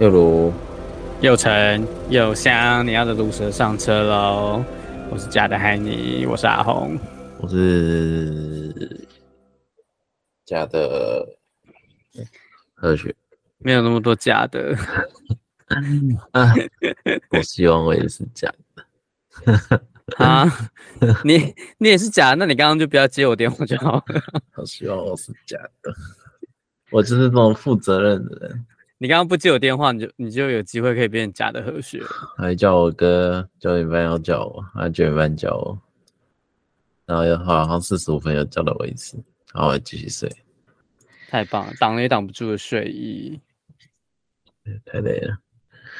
又如，又成又香，你要的毒蛇上车喽！我是假的海尼，我是阿红，我是假的何雪，没有那么多假的。啊，我希望我也是假的。啊，你你也是假的？那你刚刚就不要接我电话就好了。我希望我是假的，我就是那种负责任的人。你刚刚不接我电话，你就你就有机会可以变成假的和雪。还叫我哥，九点半要叫我，还九点半叫我，然后又好像四十五分又叫了我一次，然后我继续睡。太棒了，挡也挡不住的睡意。太累了。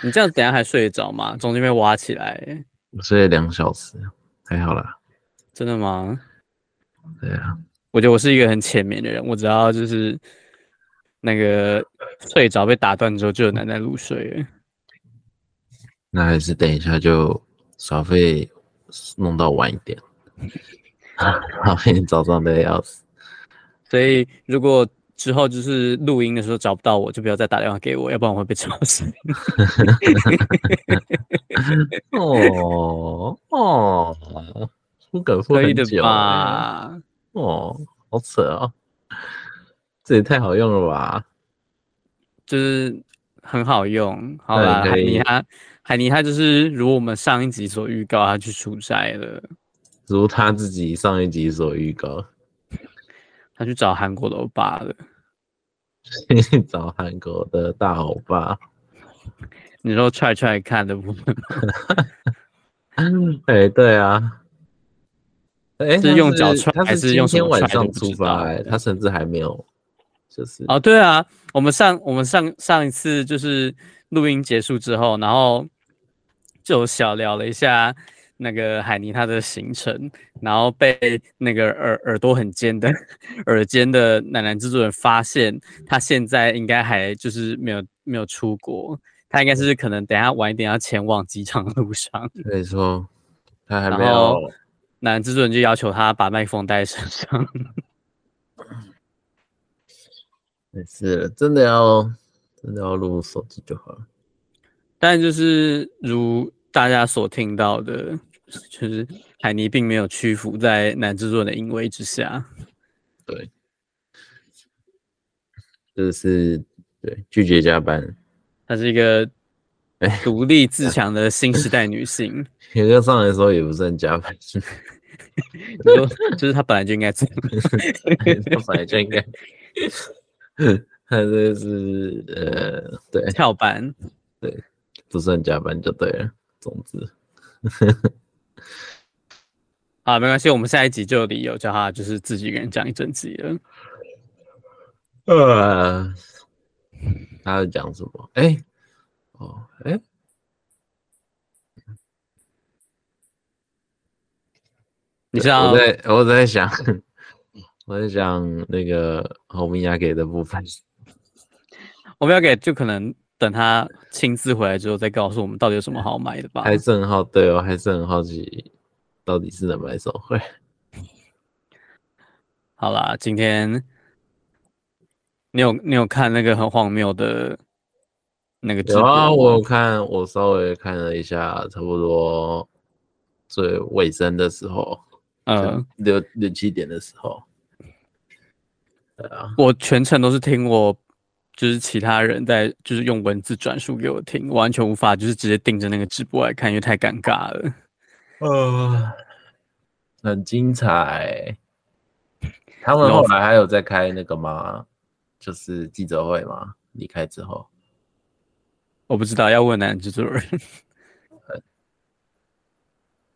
你这样等下还睡得着吗？中间被挖起来。我睡了两小时，还好啦。真的吗？对啊。我觉得我是一个很浅眠的人，我只要就是。那个睡着被打断之后，就有难在入睡了。那还是等一下就耍费弄到晚一点，好，明天早上累要死。所以如果之后就是录音的时候找不到我，就不要再打电话给我，要不然我会被吵醒。哦哦，不敢说很久，可以的吧？哦，好扯啊！这也太好用了吧！就是很好用，好吧？海尼他，海尼他就是如我们上一集所预告，他去出差了。如他自己上一集所预告，他去找韩国的欧巴了。去 找韩国的大欧巴。你说踹踹看的部分？哎、欸，对啊。哎、欸，是用脚踹还是用今天晚上出发？哎，他甚至还没有。就是哦，对啊，我们上我们上上一次就是录音结束之后，然后就小聊了一下那个海尼他的行程，然后被那个耳耳朵很尖的耳尖的男男制作人发现，他现在应该还就是没有没有出国，他应该是可能等下晚一点要前往机场的路上。没错，他还没有。男男制作人就要求他把麦克风带在身上。没事，真的要真的要录手机就好了。但就是如大家所听到的，就是海尼并没有屈服在男制作人的淫威之下。对，就是对拒绝加班。她是一个独立自强的新时代女性。有个上来的时候也不算加班，你说就是她本来就应该这样，她本来就应该。他这是呃，对，跳班，对，不算加班就对了。总之，啊，没关系，我们下一集就有理由叫他就是自己一个人讲一整集了。呃，他在讲什么？哎、欸，哦，哎、欸，你知道？我在我在想。我在讲那个欧米亚给的部分，欧米亚给就可能等他亲自回来之后再告诉我们到底有什么好买的吧。还是很好，对哦，还是很好奇到底是能买手会。好啦，今天你有你有看那个很荒谬的那个直播？有啊，我有看，我稍微看了一下，差不多最尾声的时候，嗯，六六七点的时候。我全程都是听我，就是其他人在，就是用文字转述给我听，完全无法就是直接盯着那个直播来看，因为太尴尬了。呃，很精彩。他们后来还有在开那个吗？就是记者会吗？离开之后，我不知道，要问男制作人。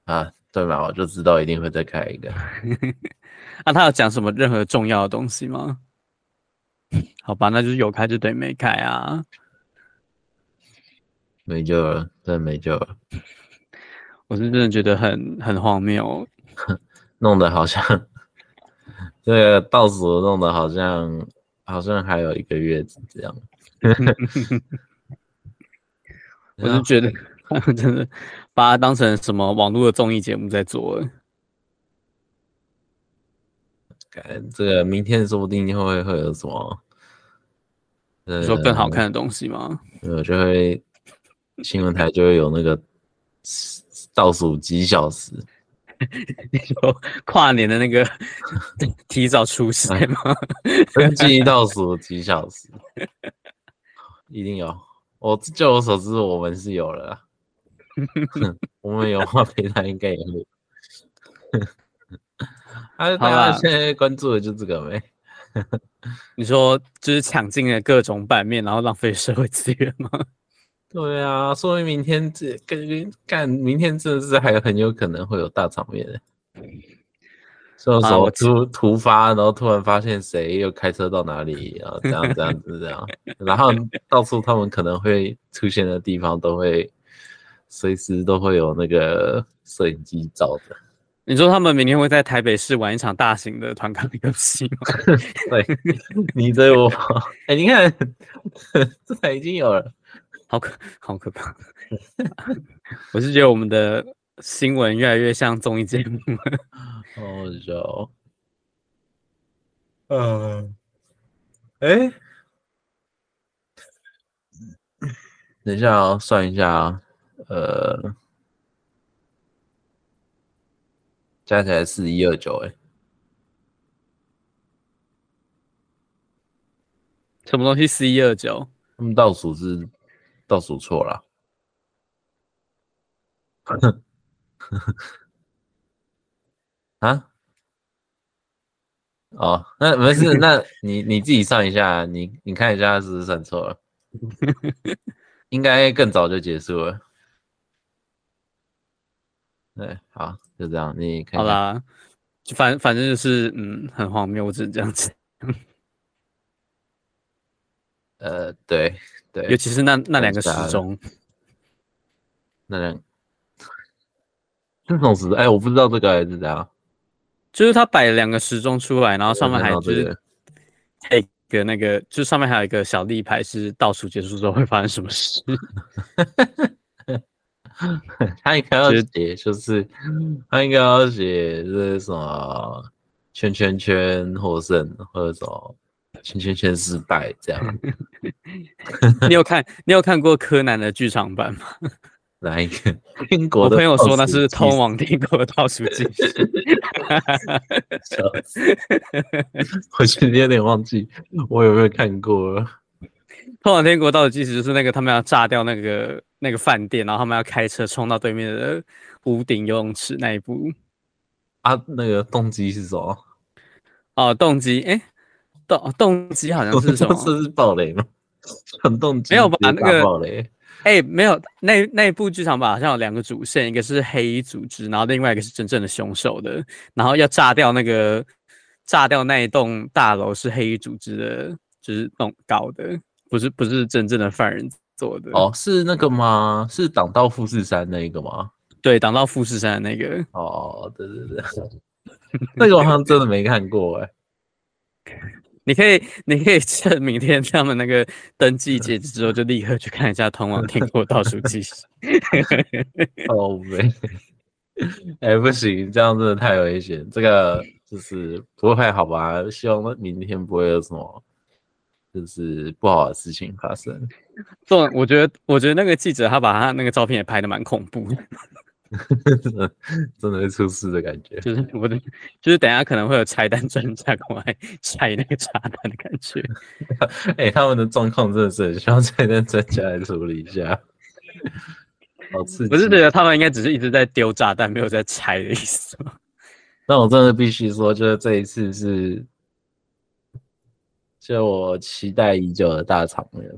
啊，对嘛？我就知道一定会再开一个。那、啊、他有讲什么任何重要的东西吗？好吧，那就是有开就等于没开啊，没救了，真的没救了。我是真的觉得很很荒谬，弄得好像这个倒数弄得好像好像还有一个月子这样。我是觉得真的把它当成什么网络的综艺节目在做了。这个明天说不定会会有什么呃说更好看的东西吗？呃，就会新闻台就会有那个倒数几小时，你说跨年的那个 提早出现吗？登记倒数几小时，一定有。我就我所知，我们是有了。我们有话陪他应该也会。啊，大家现在关注的就这个呗？你说就是抢尽了各种版面，然后浪费社会资源吗？对啊，说明明天这跟干，明天真的是还很有可能会有大场面的。所以说突突发，然后突然发现谁又开车到哪里，然后这样这样子这样，然后到处他们可能会出现的地方都会随时都会有那个摄影机照的。你说他们明天会在台北市玩一场大型的团康游戏吗？对，你对我，哎、欸，你看，这台已经有了，好可好可怕！我是觉得我们的新闻越来越像综艺节目了。哦，就，嗯，哎，等一下啊，算一下啊，呃。加起来四一二九，哎，什么东西四一二九？他们倒数是倒数错了。啊？哦，那没事，那你你自己算一下，你你看一下是不是算错了？应该更早就结束了。对，好。就这样，你看。好啦，反反正就是，嗯，很荒谬，我只能这样子。呃，对对，尤其是那那两个时钟，那两这种时，哎，我不知道这个还是怎样。就是他摆了两个时钟出来，然后上面还就是配一个那个，就上面还有一个小立牌，是倒数结束之后会发生什么事。他应该要写，就是他应该要写是什么圈圈圈获胜，或者什么圈圈圈失败这样。你有看你有看过柯南的剧场版吗？哪一个？英国？我朋友说那是通往天国的倒数计时。我其实有点忘记我有没有看过。通往天国到的基石就是那个他们要炸掉那个那个饭店，然后他们要开车冲到对面的屋顶游泳池那一步。啊，那个动机是什么？哦，动机，哎，动动机好像是 什么？这是爆雷吗？很动机没有吧？那个爆雷，哎，没有。那那一部剧场版好像有两个主线，一个是黑衣组织，然后另外一个是真正的凶手的，然后要炸掉那个炸掉那一栋大楼是黑衣组织的，就是弄搞的。不是不是真正的犯人做的哦，是那个吗？是挡到富士山那个吗？对，挡到富士山的那个。哦，对对对，那个我好像真的没看过哎。你可以，你可以趁明天他们那个登记截止之后，就立刻去看一下通往天国倒数计时。哦，没，哎，不行，这样真的太危险。这个就是不会好吧？希望明天不会有什么。就是不好的事情发生。这我觉得，我觉得那个记者他把他那个照片也拍的蛮恐怖的，真的会出事的感觉。就是我的，就是等下可能会有拆弹专家过来拆那个炸弹的感觉。哎、欸，他们的状况真的是很需要拆弹专家来处理一下。好刺激！我是觉得他们应该只是一直在丢炸弹，没有在拆的意思。那我真的必须说，就是这一次是。就我期待已久的大场面，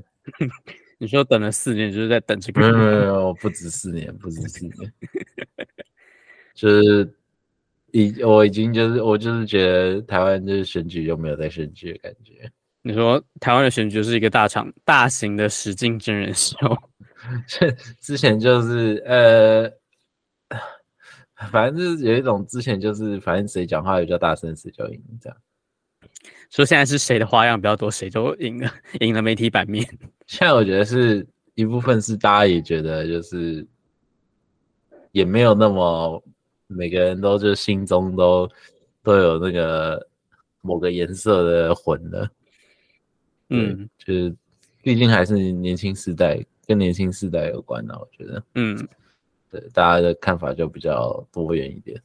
你说等了四年，就是在等这个？没有没有没有，不止四年，不止四年，就是已我已经就是我就是觉得台湾就是选举就没有在选举的感觉。你说台湾的选举就是一个大场大型的实境真人秀，之前就是呃，反正就是有一种之前就是反正谁讲话比较大声，谁就赢这样。说现在是谁的花样比较多，谁就赢了，赢了媒体版面。现在我觉得是一部分是大家也觉得就是也没有那么每个人都就心中都都有那个某个颜色的魂了。嗯，就是毕竟还是年轻时代，跟年轻时代有关的，我觉得，嗯，对，大家的看法就比较多元一点。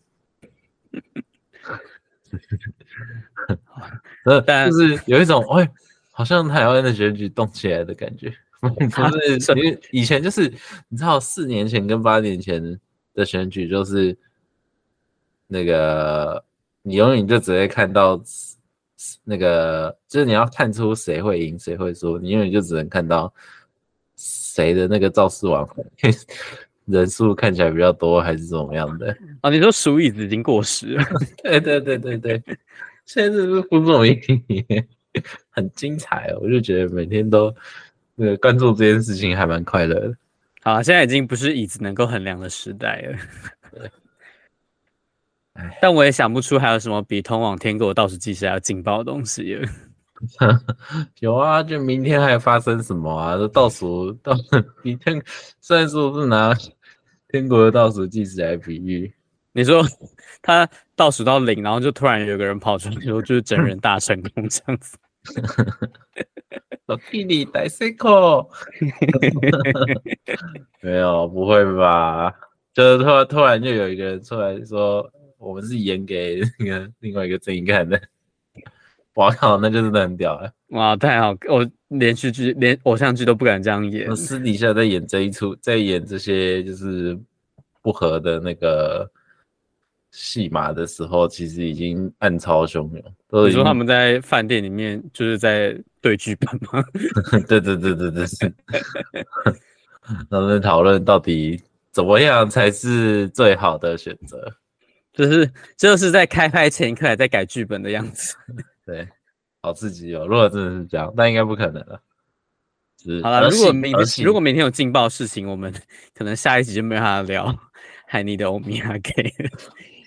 呃，但是有一种，哎，好像台湾的选举动起来的感觉，不是？因为以前就是，你知道，四年前跟八年前的选举，就是那个，你永远就只会看到那个，就是你要看出谁会赢，谁会输，你永远就只能看到谁的那个造势晚会。人数看起来比较多，还是怎么样的？啊，你说数椅子已经过时了？对对对对对，现在这是胡总一很精彩哦，我就觉得每天都那个关注这件事情还蛮快乐的。好啊，现在已经不是椅子能够衡量的时代了。但我也想不出还有什么比通往天国倒数计时还要劲爆的东西了。有啊，就明天还发生什么啊？倒数 到明天，虽然说是拿天国的倒数计时来比喻，你说他倒数到零，然后就突然有个人跑出来说，就是整人大成功这样子。老弟弟大成功，没有，不会吧？就是突然突然就有一个人出来说，我们是演给那个另外一个阵营看的。哇靠，那就真的很屌了！哇，太好，我连续剧、连偶像剧都不敢这样演。我私底下在演这一出，在演这些就是不合的那个戏码的时候，其实已经暗潮汹涌。都你说他们在饭店里面就是在对剧本吗？对对对对对，他们讨论到底怎么样才是最好的选择，就是就是在开拍前一刻还在改剧本的样子。对，好刺激哦！如果真的是这样，那应该不可能了。好了，如果明天如果明天有劲爆事情，我们 可能下一集就没办法聊海尼的欧米亚给。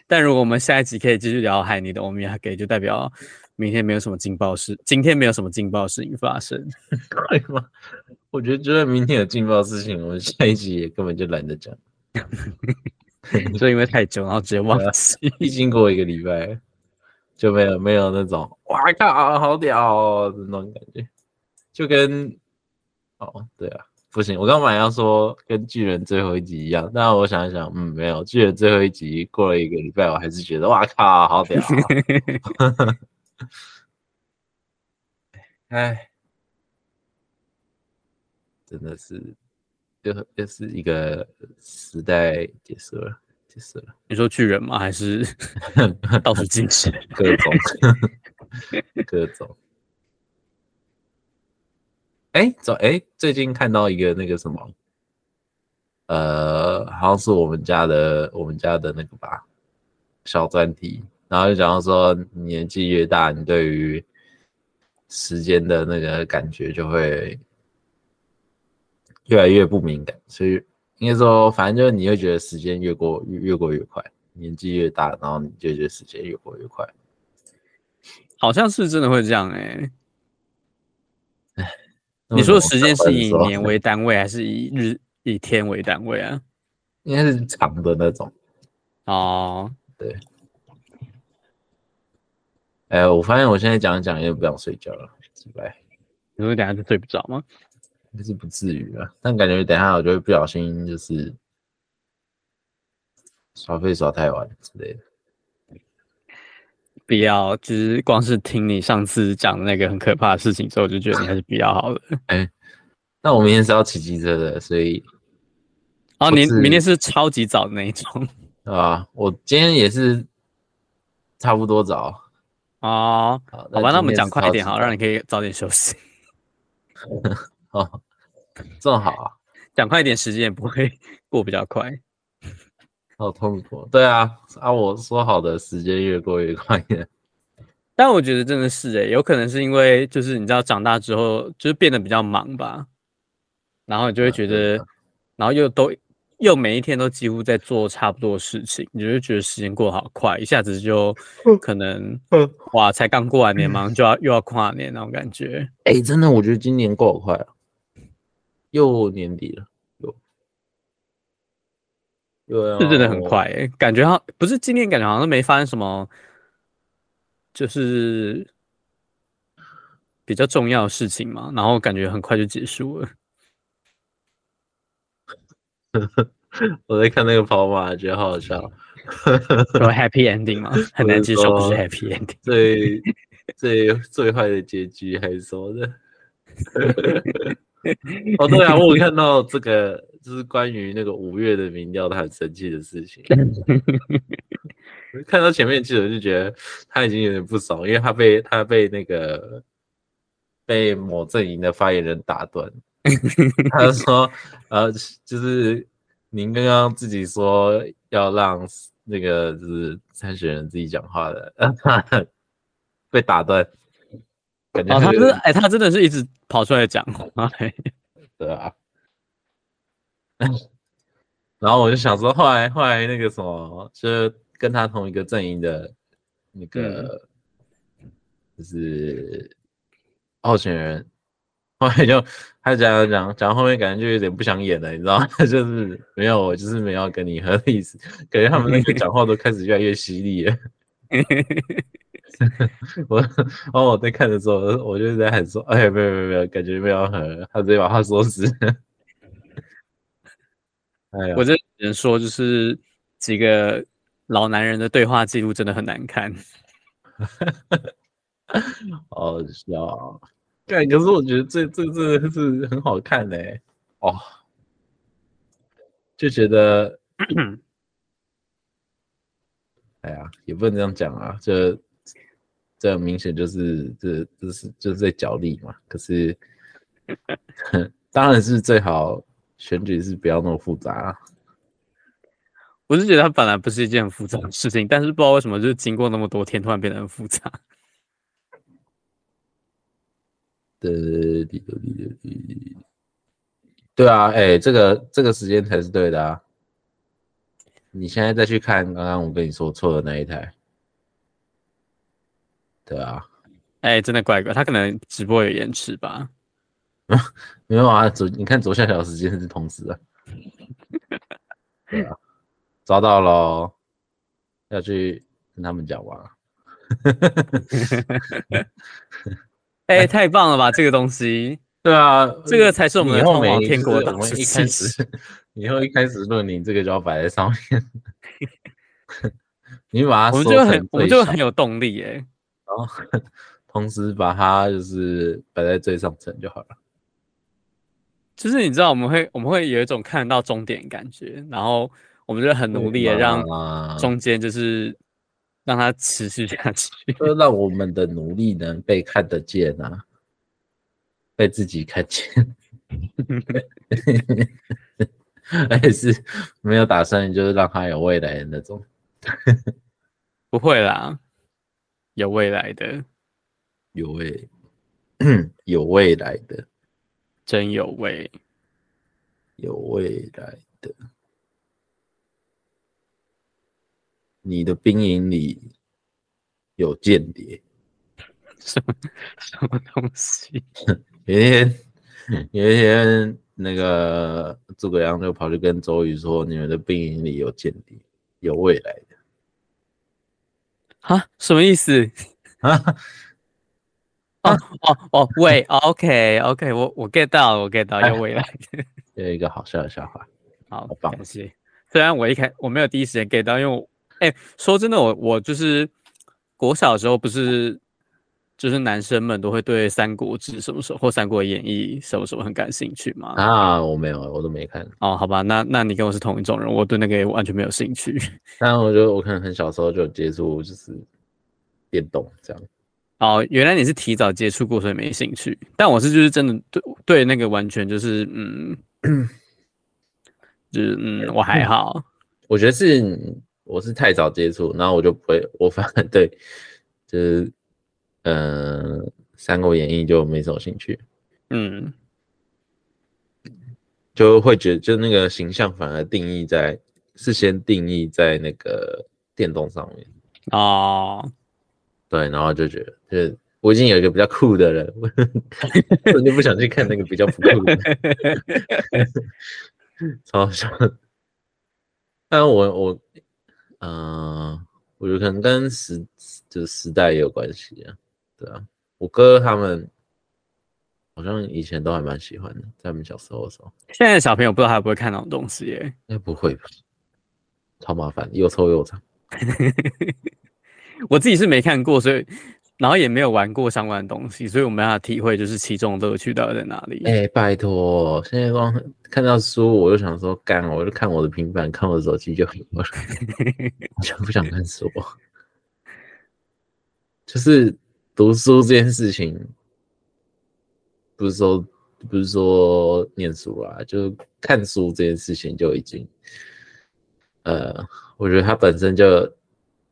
但如果我们下一集可以继续聊海尼的欧米亚给，就代表明天没有什么劲爆事，今天没有什么劲爆事情发生，可以吗？我觉得，就算明天有劲爆事情，我们下一集也根本就懒得讲，就因为太久，然后直接忘记，已经过一个礼拜。就没有没有那种哇靠，好屌哦，那种感觉，就跟哦对啊，不行，我刚本来要说跟巨人最后一集一样，但我想一想，嗯，没有，巨人最后一集过了一个礼拜，我还是觉得哇靠，好屌，哎，真的是又又是一个时代结束了。你说巨人吗？还是 倒数计时？各种，各种。哎、欸，走哎、欸，最近看到一个那个什么，呃，好像是我们家的我们家的那个吧，小专题，然后就讲到说，年纪越大，你对于时间的那个感觉就会越来越不敏感，所以。应该说，反正就是你会觉得时间越过越越过越快，年纪越大，然后你就觉得时间越过越快，好像是真的会这样哎、欸。你说时间是以年为单位，还是以日以天为单位啊？应该是长的那种。哦，对。哎、欸，我发现我现在讲一讲，也不想睡觉了，奇怪。你会等下就睡不着吗？应是不至于啊，但感觉等一下我就会不小心就是耍废耍太晚之类的。不要，就是光是听你上次讲的那个很可怕的事情之后，就觉得你还是比较好的。哎、欸，那我明天是要骑机车的，所以哦，你明天是超级早的那一种 啊？我今天也是差不多早哦。好吧，那我们讲快一点好，让你可以早点休息。哦，这么好啊！讲快一点，时间也不会 过比较快。好痛苦，对啊，啊，我说好的时间越过越快的。但我觉得真的是诶、欸，有可能是因为就是你知道长大之后就是变得比较忙吧，然后你就会觉得，啊、然后又都又每一天都几乎在做差不多的事情，你就会觉得时间过好快，一下子就可能哇，才刚过完年，马上就要又要跨年那种感觉。哎、欸，真的，我觉得今年过好快啊。又年底了，又又是真的很快、欸，感觉好不是今年感觉好像都没发生什么，就是比较重要的事情嘛，然后感觉很快就结束了。我在看那个跑马，觉得好好笑。说 happy ending 吗？很难接受，不是 happy ending。最最最坏的结局还是什么的？哦，对啊，我有看到这个，就是关于那个五月的民调，他很生气的事情。看到前面记者就觉得他已经有点不爽，因为他被他被那个被某阵营的发言人打断。他说：“呃，就是您刚刚自己说要让那个就是参选人自己讲话的，被打断。”感觉、哦、他是哎、欸，他真的是一直跑出来讲话，对啊。然后我就想说，后来后来那个什么，就是跟他同一个阵营的那个，就是候选人，后来就他讲讲讲讲，后面感觉就有点不想演了，你知道吗？就是没有，我就是没有跟你合的意思，感觉他们那个讲话都开始越来越犀利了。我，然后我在看的时候，我就在喊说：“哎，没有没有没有，感觉没有很。”他直接把话说死。哎呀，我这只能说，就是几个老男人的对话记录真的很难看。好笑，对，可是我觉得这这这是很好看嘞、欸。哦，就觉得，哎呀，也不能这样讲啊，就。这明显就是这这是就是在角力嘛，可是 当然是最好选举是不要那么复杂啊。我是觉得它本来不是一件很复杂的事情，但是不知道为什么就是经过那么多天，突然变得很复杂。对对啊，哎，这个这个时间才是对的啊。你现在再去看刚刚我跟你说错的那一台。对啊，哎、欸，真的怪怪，他可能直播有延迟吧？没有啊，左你看左下角时间是同时的。对啊，抓到喽，要去跟他们讲话。哎、欸，太棒了吧，这个东西。对啊，这个才是我们的通往天国的开始，以后一开始论你这个就要摆在上面。你把它，我们就很，我们就很有动力哎、欸。然后 同时把它就是摆在最上层就好了。就是你知道我们会我们会有一种看得到终点感觉，然后我们就很努力的让中间就是让它持续下去，就让我们的努力能被看得见啊，被自己看见。而且是没有打算就是让它有未来的那种。不会啦。有未来的，有未，有未来的，真有味，有未来的。你的兵营里有间谍？什么什么东西？有一天，有一天，那个诸葛亮就跑去跟周瑜说：“你们的兵营里有间谍，有未来的。”啊，什么意思？啊？哦哦哦，喂，OK OK，我我 get 到了，我 get 到要未来的，有一个好笑的笑话，好，感谢。虽然我一开我没有第一时间 get 到，因为我，哎、欸，说真的，我我就是国小的时候不是。就是男生们都会对《三国志》什么时候或《三国演义》什么什么很感兴趣吗？啊，我没有，我都没看。哦，好吧，那那你跟我是同一种人，我对那个也完全没有兴趣。但我觉得我可能很小时候就有接触，就是电动这样。哦，原来你是提早接触过，所以没兴趣。但我是就是真的对对那个完全就是嗯，就是嗯，我还好。我觉得是我是太早接触，然后我就不会，我反而对就是。嗯，《三国演义》就没什么兴趣，嗯，就会觉得就那个形象反而定义在事先定义在那个电动上面哦，对，然后就觉得就是我已经有一个比较酷的人，我就不想去看那个比较不酷的，超好笑。但我我嗯、呃，我觉得可能跟时就是时代也有关系啊。对啊，我哥他们好像以前都还蛮喜欢的，在我们小时候的时候。现在的小朋友不知道还会不会看那种东西耶？应该不会吧？超麻烦，又臭又长。我自己是没看过，所以然后也没有玩过相关的东西，所以我没办法体会就是其中的乐趣到底在哪里。哎、欸，拜托，现在光看到书我就想说干，我就看我的平板，看我的手机就很多了，我就不想看书。就是读书这件事情。不是说不是说念书啦，就看书这件事情就已经，呃，我觉得它本身就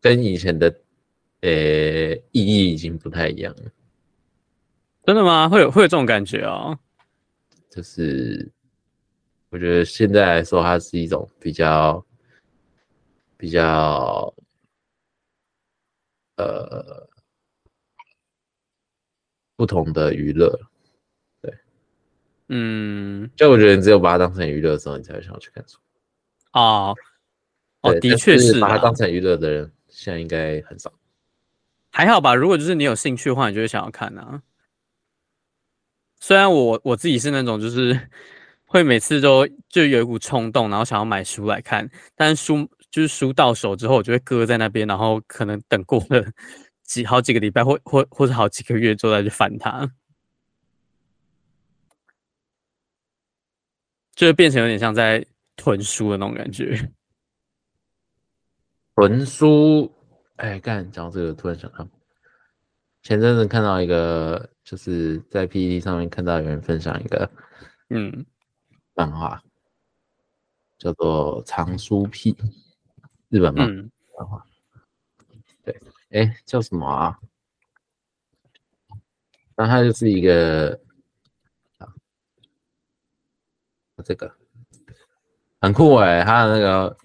跟以前的呃、欸、意义已经不太一样了。真的吗？会有会有这种感觉啊、哦？就是我觉得现在来说，它是一种比较比较呃不同的娱乐。对嗯，就我觉得，你只有把它当成娱乐的时候，你才会想要去看书。哦，哦，的确是把它当成娱乐的人，现在应该很少。还好吧，如果就是你有兴趣的话，你就会想要看啊。虽然我我自己是那种就是 会每次都就有一股冲动，然后想要买书来看，但是书就是书到手之后，我就会搁在那边，然后可能等过了几好几个礼拜，或或或者好几个月之后再去翻它。就变成有点像在囤书的那种感觉。囤书，哎，干，讲到这个，突然想到，前阵子看到一个，就是在 PPT 上面看到有人分享一个，嗯，漫画，叫做《藏书癖》，日本漫画。对，哎，叫什么啊？那它就是一个啊。这个很酷哎、欸，他的那个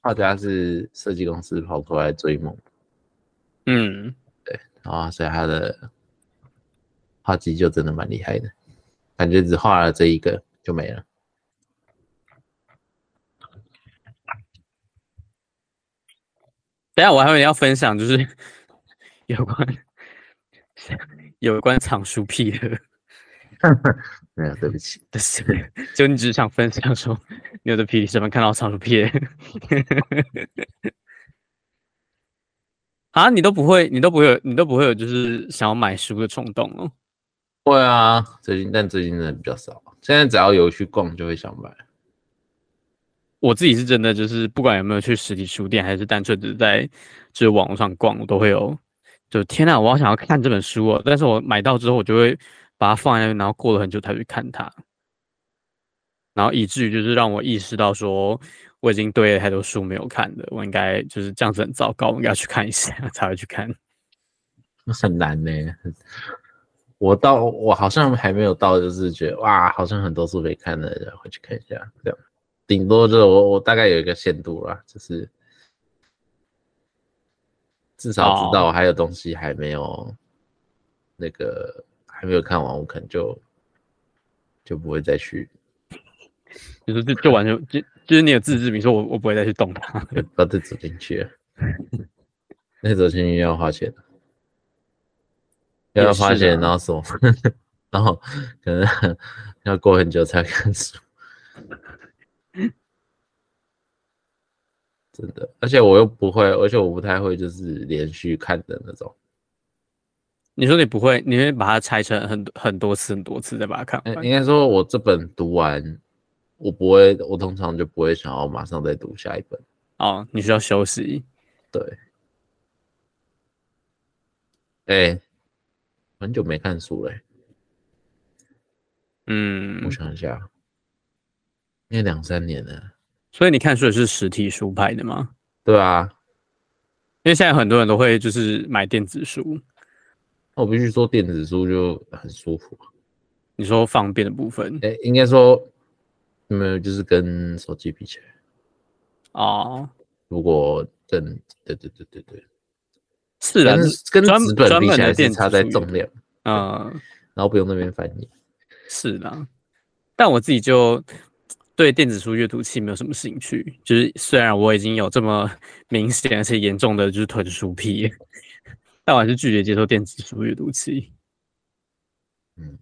画家是设计公司跑出来追梦，嗯，对，然后所以他的画技就真的蛮厉害的，感觉只画了这一个就没了。等下我还有要分享，就是 有关有关藏书癖的。没有，对不起，对不起，就你只是想分享说，你有的皮什么看到藏书癖 啊？你都不会，你都不会有，你都不会有，就是想要买书的冲动哦。会啊，最近但最近真的比较少。现在只要有去逛，就会想买。我自己是真的，就是不管有没有去实体书店，还是单纯只在就是网络上逛，我都会有。就天呐，我好想要看这本书哦！但是我买到之后，我就会。把它放在那边，然后过了很久才去看它，然后以至于就是让我意识到说，我已经堆了太多书没有看的，我应该就是这样子很糟糕，我应该去看一下 才会去看。很难呢，我到我好像还没有到，就是觉得哇，好像很多书没看的，然后去看一下，这样，顶多就我我大概有一个限度啦，就是至少知道我还有东西还没有那个。还没有看完，我可能就就不会再去，就是就就完全就就是你有自制，比如说我我不会再去动它，把它走进去，那走进去要花钱，要花钱，然后什么，然后可能要过很久才看书，真的，而且我又不会，而且我不太会就是连续看的那种。你说你不会，你会把它拆成很很多次、很多次再把它看完？应该说，我这本读完，我不会，我通常就不会想要马上再读下一本。哦，你需要休息。对。哎、欸，很久没看书了、欸。嗯，我想一下，应该两三年了。所以你看书也是实体书派的吗？对啊，因为现在很多人都会就是买电子书。我必须说，电子书就很舒服。你说方便的部分，哎、欸，应该说没有，就是跟手机比起来。哦，如果跟对对对对对，是的，跟纸本比起来是差在重量。嗯，然后不用那边翻译。是的，但我自己就对电子书阅读器没有什么兴趣。就是虽然我已经有这么明显而且严重的就是囤书癖。但我还是拒绝接受电子书阅读器。嗯，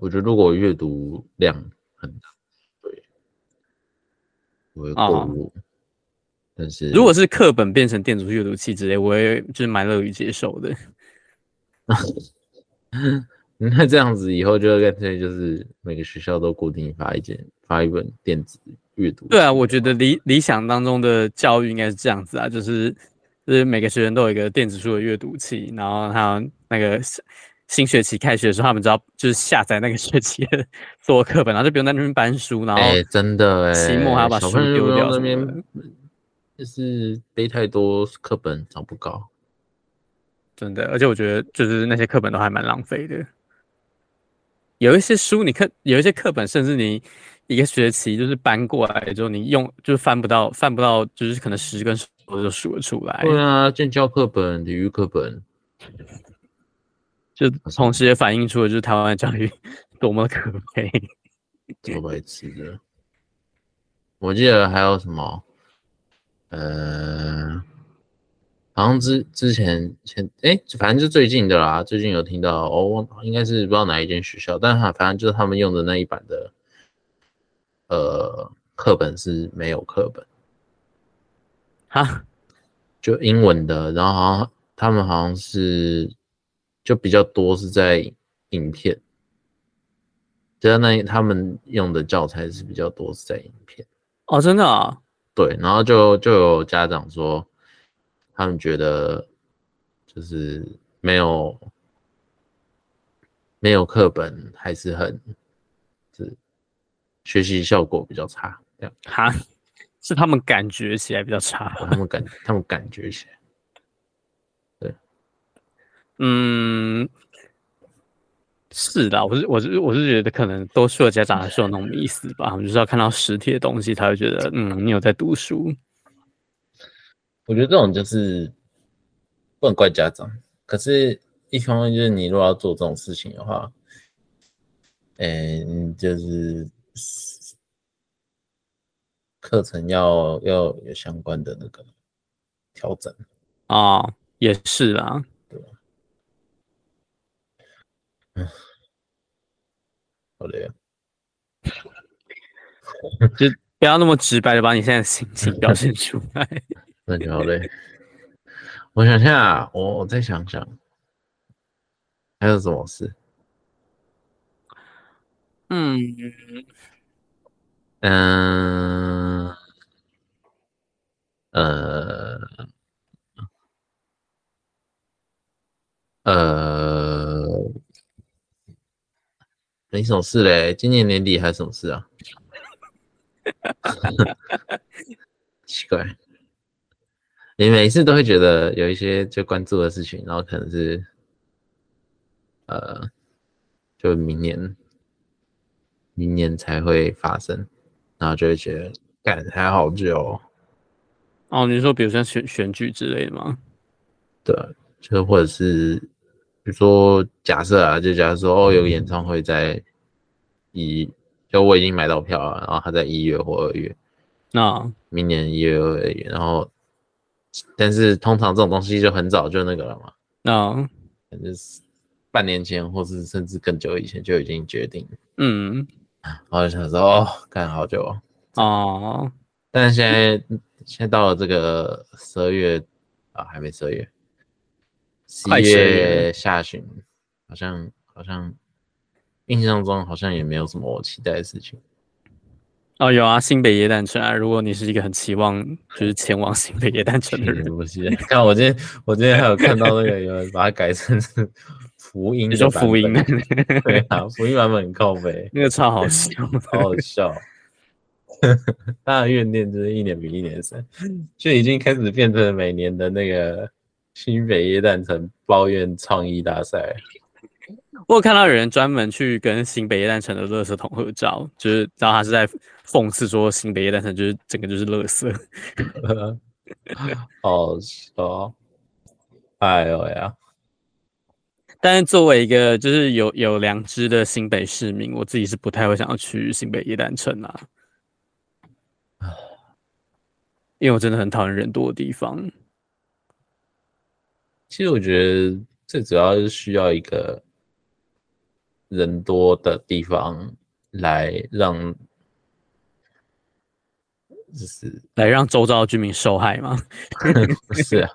我觉得如果阅读量很大，对，我会购但是如果是课本变成电子阅读器之类，我也就是蛮乐于接受的。那这样子以后就干脆就是每个学校都固定发一件发一本电子阅读。对啊，我觉得理理想当中的教育应该是这样子啊，就是就是每个学生都有一个电子书的阅读器，然后还有那个新学期开学的时候，他们只要就是下载那个学期的 所有课本，然后就不用在那边搬书，然后哎，真的哎，期末还要把书丢掉，那边就是背太多课本长不高，真的，而且我觉得就是那些课本都还蛮浪费的。有一些书，你看有一些课本，甚至你一个学期就是搬过来之后，你用就是翻不到，翻不到，就是可能十根手就数得出来。对啊，建教课本、体育课本，就同时也反映出了就是台湾的教育多么可悲，多白痴的。我记得还有什么，呃。好像之之前前哎、欸，反正就最近的啦。最近有听到哦，应该是不知道哪一间学校，但是反正就是他们用的那一版的呃课本是没有课本，哈，就英文的。然后好像他们好像是就比较多是在影片，就那他们用的教材是比较多是在影片。哦，真的啊？对，然后就就有家长说。他们觉得就是没有没有课本还是很是学习效果比较差，这样哈，是他们感觉起来比较差，他们感他们感觉起来，对，嗯，是的，我是我是我是觉得可能多数的家长还是有那种意思吧，我们就是要看到实体的东西，才会觉得嗯，你有在读书。我觉得这种就是不能怪家长，可是一方面就是你如果要做这种事情的话，嗯，就是课程要要有相关的那个调整。啊，也是啦，对，嗯，好累啊，就不要那么直白的把你现在的心情表现出来。那就好嘞，我想想，我我再想想，还有什么事？嗯嗯呃呃，没什么事嘞。今年年底还有什么事啊？奇怪。你每次都会觉得有一些就关注的事情，然后可能是，呃，就明年，明年才会发生，然后就会觉得，干还好久。哦，你说比如像选选举之类的吗？对，就或者是，比如说假设啊，就假如说哦，有个演唱会在一，就我已经买到票了，然后他在一月或二月，那明年一月或二月，然后。但是通常这种东西就很早就那个了嘛，嗯，就是半年前或是甚至更久以前就已经决定，嗯，然后就想说哦，干好久哦，哦，但是现在现在到了这个十二月啊，还没十二月，十一月下旬，好像好像印象中好像也没有什么我期待的事情。哦，有啊，新北耶诞城啊！如果你是一个很期望就是前往新北耶诞城的人，不是？看我今天，我今天还有看到那个有人把它改成是福音，你说福音？对啊，福音版本很靠北，那个超好笑，超好笑。大的怨念就是一年比一年深，就已经开始变成每年的那个新北耶诞城抱怨创意大赛。我有看到有人专门去跟新北夜诞城的垃圾桶合照，就是知道他是在讽刺说新北夜诞城就是整个就是垃圾。好笑，哎呦呀！但是作为一个就是有有良知的新北市民，我自己是不太会想要去新北夜诞城啊，因为我真的很讨厌人多的地方。其实我觉得最主要是需要一个。人多的地方来让，就是来让周遭居民受害吗？不 是啊，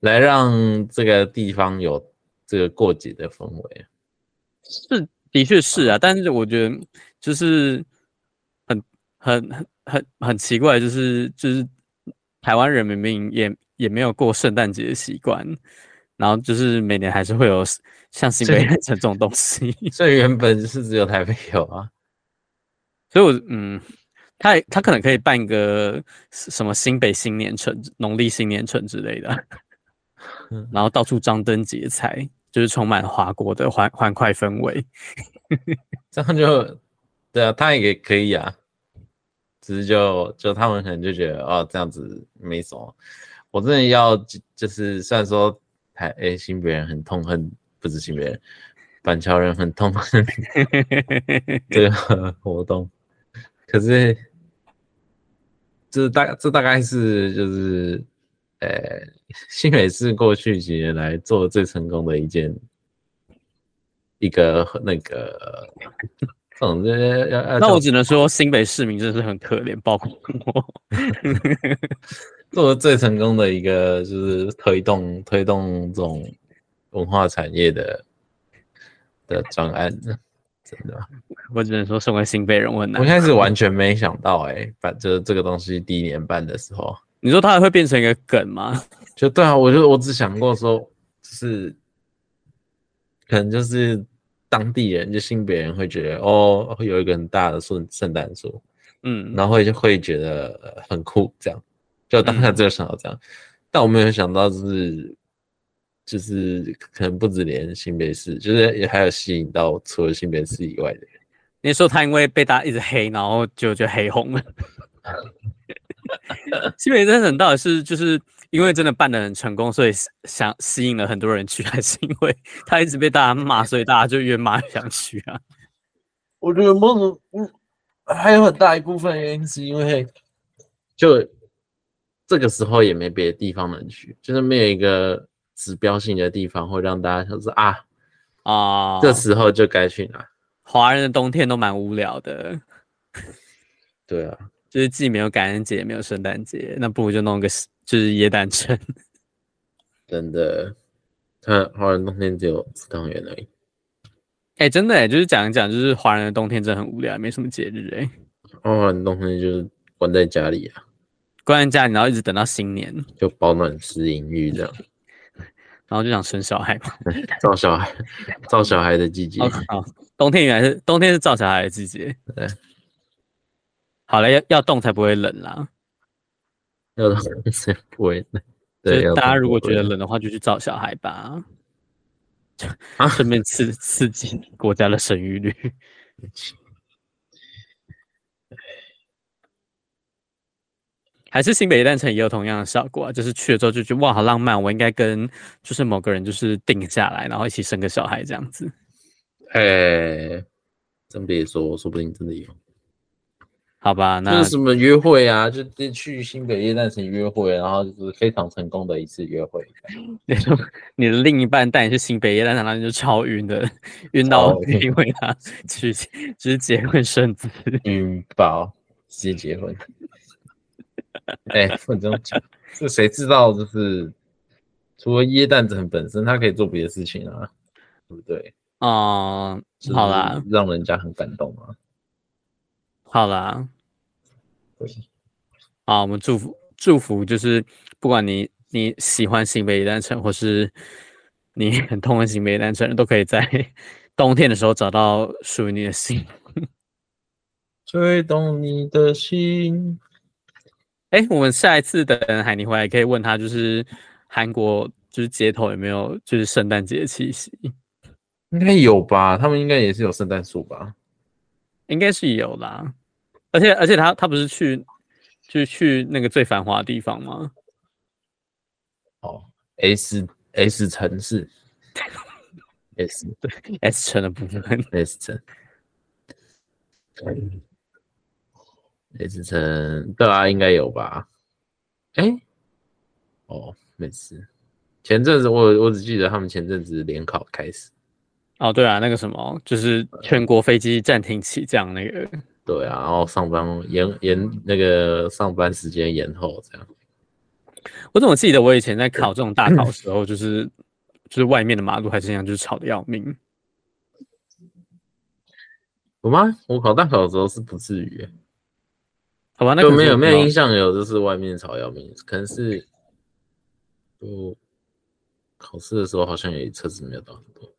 来让这个地方有这个过节的氛围。是，的确是啊，但是我觉得就是很很很很很奇怪，就是就是台湾人明明也也没有过圣诞节的习惯。然后就是每年还是会有像新北城这种东西，所以原本是只有台北有啊。所以我嗯，他他可能可以办一个什么新北新年城、农历新年城之类的，然后到处张灯结彩，就是充满华国的欢欢快氛围。这样就对啊，他也可以啊，只是就就他们可能就觉得哦，这样子没什么。我真的要就是虽然说。哎，哎，新北人很痛恨，不是新北人，板桥人很痛恨 这个活动。可是，这大这大概是就是，呃，新北市过去几年来做的最成功的一件，一个那个，总之要要。那我只能说，新北市民真的是很可怜，包括我。做的最成功的一个就是推动推动这种文化产业的的专案，真的，我只能说身为新北人，我很难。我一开始完全没想到、欸，哎，办就是这个东西第一年办的时候，你说它还会变成一个梗吗？就对啊，我就我只想过说，就是可能就是当地人，就新北人会觉得哦，会有一个很大的圣圣诞树，嗯，然后会就会觉得很酷，这样。就当下只有想到这样，嗯、但我没有想到就是，就是可能不止连新北市，就是也还有吸引到除了新北市以外的人。你说他因为被大家一直黑，然后就就黑红了。新北夜诞城到底是就是因为真的办得很成功，所以想吸引了很多人去，还是因为他一直被大家骂，所以大家就越骂越想去啊？我觉得某种嗯，还有很大一部分原因是因为就。这个时候也没别的地方能去，就是没有一个指标性的地方会让大家想说啊啊，哦、这时候就该去哪？华人的冬天都蛮无聊的，对啊，就是既没有感恩节，也没有圣诞节，那不如就弄个就是耶诞城。真的，他华人冬天只有吃汤圆而已。哎、欸，真的哎，就是讲一讲，就是华人的冬天真的很无聊，没什么节日哎。华人冬天就是关在家里啊。关在家里，然后一直等到新年，就保暖思淫欲这样，然后就想生小孩嘛，造小孩，造小孩的季节。好，冬天原来是冬天是造小孩的季节。对，好了，要要动才不会冷啦。要动才不会冷。对，大家如果觉得冷的话，就去造小孩吧，啊，顺便刺刺激国家的生育率。还是新北一诞城也有同样的效果啊，就是去了之后就觉得哇，好浪漫，我应该跟就是某个人就是定下来，然后一起生个小孩这样子。哎、欸，真别说，说不定真的有。好吧，那是什么约会啊，就去新北夜诞城约会，然后就是非常成功的一次约会。你 说你的另一半带你去新北夜诞城，然后你就超晕的，晕到因为他去就是结婚生子，晕爆，直接结婚。哎，不能这样讲，是谁知道？就是除了椰蛋城本身，他可以做别的事情啊，对不对？哦、嗯，好啦，让人家很感动啊。好啦，对，啊，我们祝福祝福，就是不管你你喜欢新北夜诞城，或是你很痛恨新北夜诞城，都可以在 冬天的时候找到属于你的心，吹动你的心。哎，我们下一次等海尼回来，可以问他，就是韩国就是街头有没有就是圣诞节的气息？应该有吧，他们应该也是有圣诞树吧？应该是有啦，而且而且他他不是去就是去那个最繁华的地方吗？哦，S S 城市，S 对 S 城的部分，S 城。雷子成对啊，应该有吧？哎、欸，哦，没事。前阵子我我只记得他们前阵子联考开始，哦，对啊，那个什么，就是全国飞机暂停起降那个。对啊，然后上班延延那个上班时间延后这样。我怎么记得我以前在考这种大考的时候，就是就是外面的马路还是一样，就是吵的要命。有吗？我考大考的时候是不至于。好吧，那个没有没有印象有，就是外面吵要命，可能是就考试的时候好像也车子没有到很多。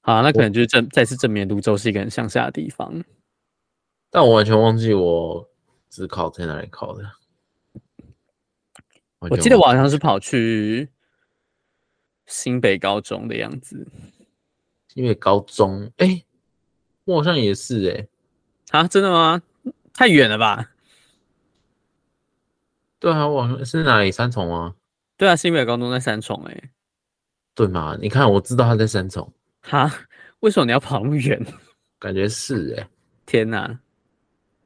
好，那可能就是证再次证明泸州是一个很乡下的地方。但我完全忘记我只考在哪里考的。我记得我好像是跑去新北高中的样子。新北高中，哎、欸，我好像也是哎、欸。啊，真的吗？太远了吧？对啊，我是哪里？三重啊？对啊，新北高中在三重哎、欸。对嘛？你看，我知道他在三重。哈？为什么你要跑那么远？感觉是哎、欸。天哪！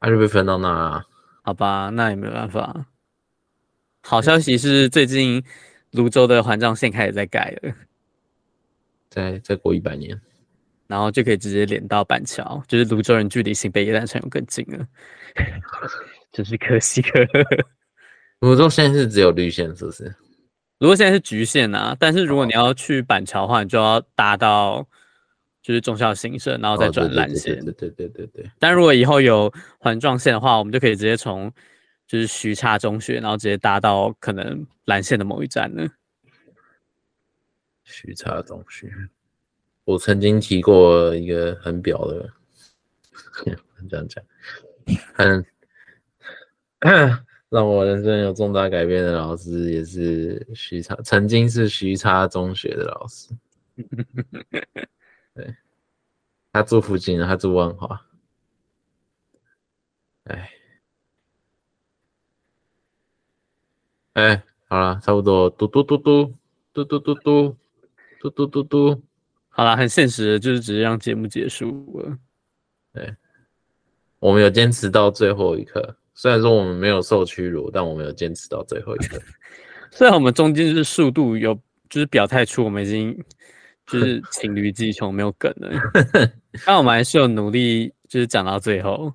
还是被分到那啊？好吧，那也没办法。好消息是，最近泸州的环状线开始在改了，再再过一百年，然后就可以直接连到板桥，就是泸州人距离新北夜诞城又更近了，真是可惜了。芦洲现在是只有绿线，是不是？如果现在是橘线啊，但是如果你要去板桥的话，你就要搭到。就是忠孝新生，然后再转蓝线。对对对对对。但如果以后有环状线的话，我们就可以直接从就是徐叉中学，然后直接搭到可能蓝线的某一站呢。徐叉中学，我曾经提过一个很表的，这样讲，很让我人生有重大改变的老师，也是徐差，曾经是徐差中学的老师。对，他住附近，他住万华。哎，哎，好了，差不多，嘟嘟嘟嘟，嘟嘟嘟嘟，嘟嘟嘟嘟，好了，很现实，就是直接让节目结束了。对，我们有坚持到最后一刻，虽然说我们没有受屈辱，但我们有坚持到最后一刻。虽然我们中间就是速度有，就是表态出我们已经。就是黔驴技穷，没有梗了。但我们还是有努力，就是讲到最后。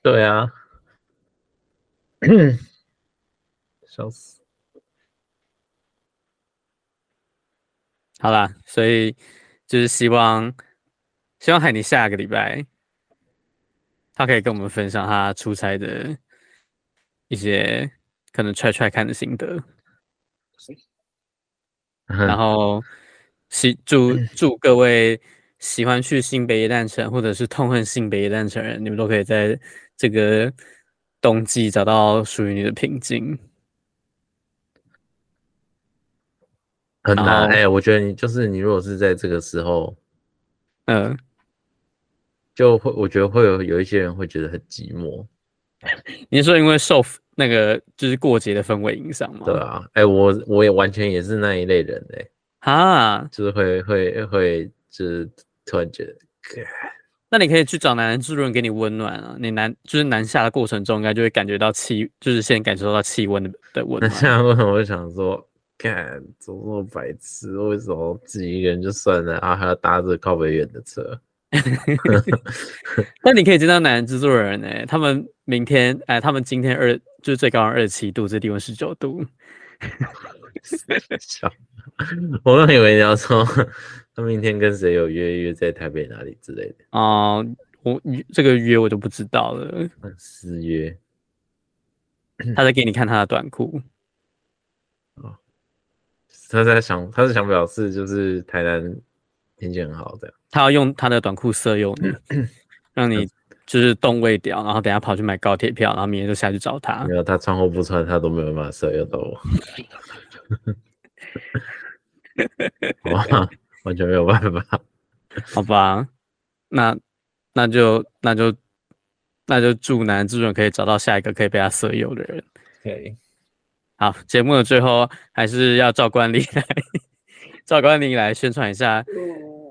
对啊，笑死。好啦，所以就是希望，希望海尼下个礼拜，他可以跟我们分享他出差的一些可能踹踹看的心得。然后，喜祝祝各位喜欢去新北一诞城，或者是痛恨新北一诞城人，你们都可以在这个冬季找到属于你的平静。很难哎，我觉得你就是你，如果是在这个时候，嗯，就会我觉得会有有一些人会觉得很寂寞。你说因为受那个就是过节的氛围影响吗？对啊，哎、欸，我我也完全也是那一类人哎、欸，哈，就是会会会，就是突然觉得，那你可以去找南南制作人给你温暖啊。你南就是南下的过程中，应该就会感觉到气，就是先感受到气温的的温暖。现在为什么会想说，干，怎么那么白痴？为什么自己一个人就算了，啊还要搭着靠北远的车？那你可以见到南南制作人呢、欸，他们明天哎，他们今天二就是最高二十七度，最低温十九度。我刚以为你要说他明天跟谁有约，约在台北哪里之类的。哦、呃，我这个约我就不知道了。私约，他在给你看他的短裤。哦，他在想，他是想表示就是台南天气很好的。他要用他的短裤色诱你，让你就是动位掉，然后等下跑去买高铁票，然后明天就下去找他。没有，他穿或不穿，他都没有办法色诱到我。哇，完全没有办法。好吧，那那就那就那就祝南之准可以找到下一个可以被他色诱的人。可以。好，节目的最后还是要照惯例来，照惯例来宣传一下。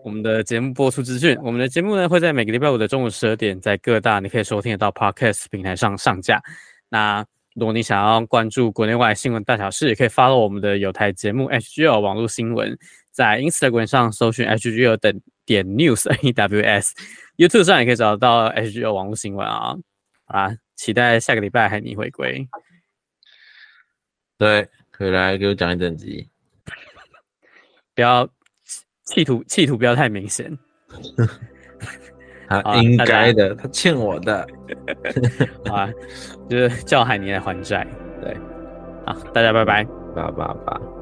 我们的节目播出资讯，我们的节目呢会在每个礼拜五的中午十二点，在各大你可以收听得到 Podcast 平台上上架。那如果你想要关注国内外新闻大小事，也可以 follow 我们的有台节目 HGL 网络新闻，在 Instagram 上搜寻 HGL 等点 news N E W S，YouTube 上也可以找到 HGL 网络新闻啊。啊，期待下个礼拜海尼回归。对，回来给我讲一整集，不要企图企图不要太明显。他应该的，他欠我的。好啊，就是叫海尼来还债。对，好，大家拜拜，拜 拜拜。